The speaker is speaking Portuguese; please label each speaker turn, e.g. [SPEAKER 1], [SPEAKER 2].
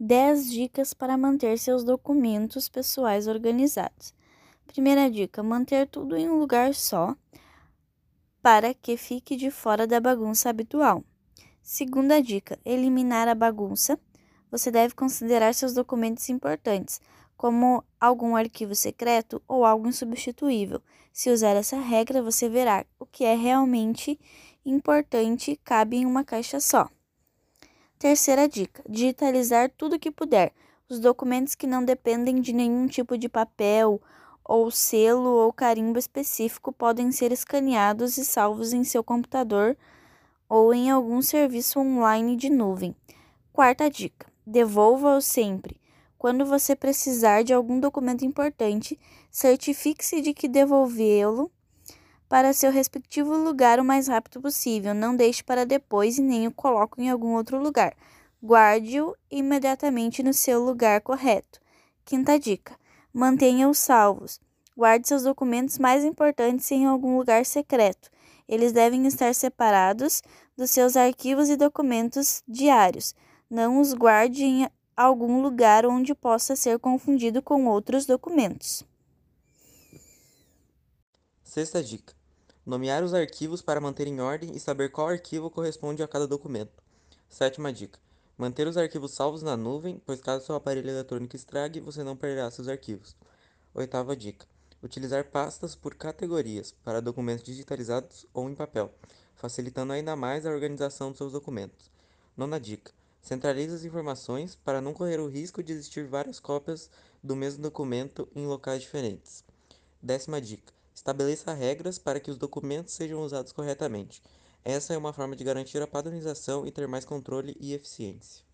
[SPEAKER 1] 10 dicas para manter seus documentos pessoais organizados. Primeira dica: manter tudo em um lugar só, para que fique de fora da bagunça habitual. Segunda dica: eliminar a bagunça. Você deve considerar seus documentos importantes, como algum arquivo secreto ou algo insubstituível. Se usar essa regra, você verá o que é realmente importante cabe em uma caixa só. Terceira dica: digitalizar tudo que puder. Os documentos que não dependem de nenhum tipo de papel ou selo ou carimbo específico podem ser escaneados e salvos em seu computador ou em algum serviço online de nuvem. Quarta dica: devolva-o sempre. Quando você precisar de algum documento importante, certifique-se de que devolvê-lo para seu respectivo lugar o mais rápido possível. Não deixe para depois e nem o coloque em algum outro lugar. Guarde-o imediatamente no seu lugar correto. Quinta dica: mantenha-os salvos. Guarde seus documentos mais importantes em algum lugar secreto. Eles devem estar separados dos seus arquivos e documentos diários. Não os guarde em algum lugar onde possa ser confundido com outros documentos.
[SPEAKER 2] Sexta dica: Nomear os arquivos para manter em ordem e saber qual arquivo corresponde a cada documento. Sétima dica: Manter os arquivos salvos na nuvem, pois caso seu aparelho eletrônico estrague, você não perderá seus arquivos. Oitava dica: Utilizar pastas por categorias para documentos digitalizados ou em papel, facilitando ainda mais a organização dos seus documentos. Nona dica: Centralize as informações para não correr o risco de existir várias cópias do mesmo documento em locais diferentes. Décima dica: Estabeleça regras para que os documentos sejam usados corretamente. Essa é uma forma de garantir a padronização e ter mais controle e eficiência.